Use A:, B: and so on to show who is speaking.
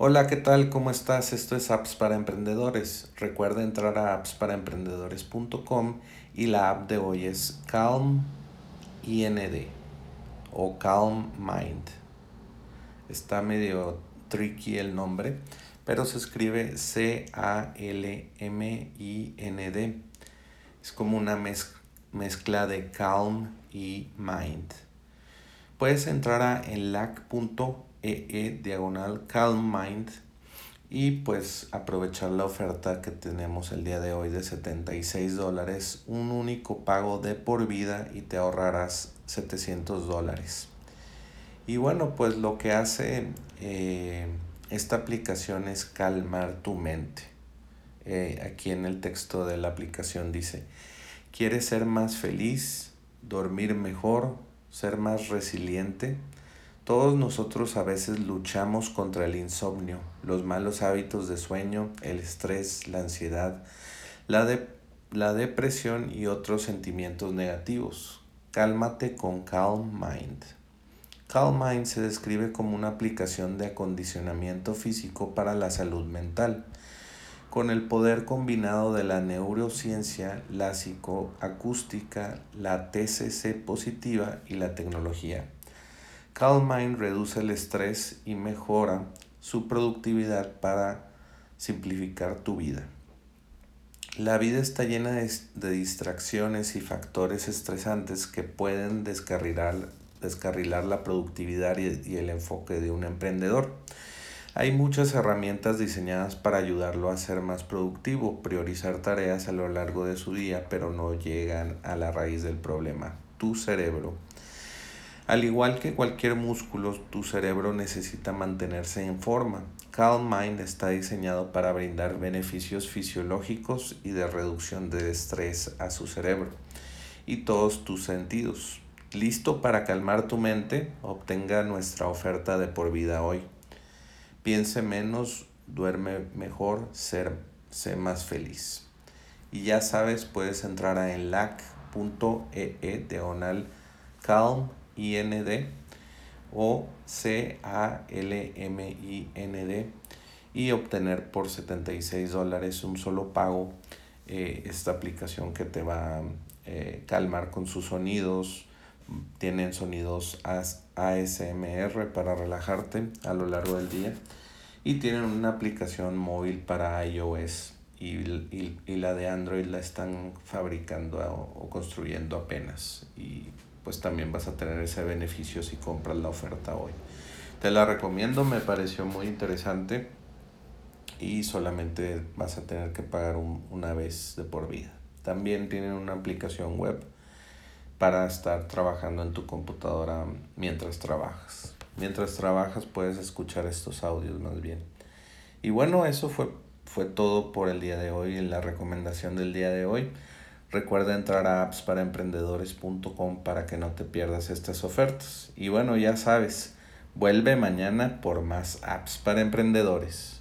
A: Hola, ¿qué tal? ¿Cómo estás? Esto es Apps para Emprendedores. Recuerda entrar a appsparaemprendedores.com y la app de hoy es Calm IND o Calm Mind. Está medio tricky el nombre, pero se escribe C-A-L-M-I-N-D. Es como una mezcla de Calm y Mind. Puedes entrar a enlac.com EE e diagonal Calm Mind y pues aprovechar la oferta que tenemos el día de hoy de 76 dólares, un único pago de por vida y te ahorrarás 700 dólares. Y bueno, pues lo que hace eh, esta aplicación es calmar tu mente. Eh, aquí en el texto de la aplicación dice, ¿quieres ser más feliz, dormir mejor, ser más resiliente? Todos nosotros a veces luchamos contra el insomnio, los malos hábitos de sueño, el estrés, la ansiedad, la, la depresión y otros sentimientos negativos. Cálmate con Calm Mind. Calm Mind se describe como una aplicación de acondicionamiento físico para la salud mental, con el poder combinado de la neurociencia, la psicoacústica, la TCC positiva y la tecnología. Calm Mind reduce el estrés y mejora su productividad para simplificar tu vida. La vida está llena de, distracciones y factores estresantes que pueden descarrilar, la productividad y el enfoque de un emprendedor. Hay muchas herramientas diseñadas para ayudarlo a ser más productivo, priorizar tareas a lo largo de su día, pero no llegan a la raíz del problema, tu cerebro. Al igual que cualquier músculo, tu cerebro necesita mantenerse en forma. Calm Mind está diseñado para brindar beneficios fisiológicos y de reducción de estrés a su cerebro y todos tus sentidos. ¿Listo para calmar tu mente? Obtenga nuestra oferta de por vida hoy. Piense menos, duerme mejor, ser, sé más feliz. Y ya sabes, puedes entrar a enlac.ee e, diagonal calm IND o C-A-L-M-I-N-D y obtener por 76 dólares un solo pago eh, esta aplicación que te va a eh, calmar con sus sonidos. Tienen sonidos ASMR para relajarte a lo largo del día y tienen una aplicación móvil para iOS y, y, la de Android la están fabricando o construyendo apenas y pues también vas a tener ese beneficio si compras la oferta hoy. Te la recomiendo, me pareció muy interesante y solamente vas a tener que pagar una vez de por vida. También tienen una aplicación web para estar trabajando en tu computadora mientras trabajas. Mientras trabajas puedes escuchar estos audios más bien. Y bueno, eso fue, fue todo por el día de hoy, la recomendación del día de hoy. Recuerda entrar a appsparaemprendedores.com para que no te pierdas estas ofertas. Y bueno, ya sabes, vuelve mañana por más apps para emprendedores.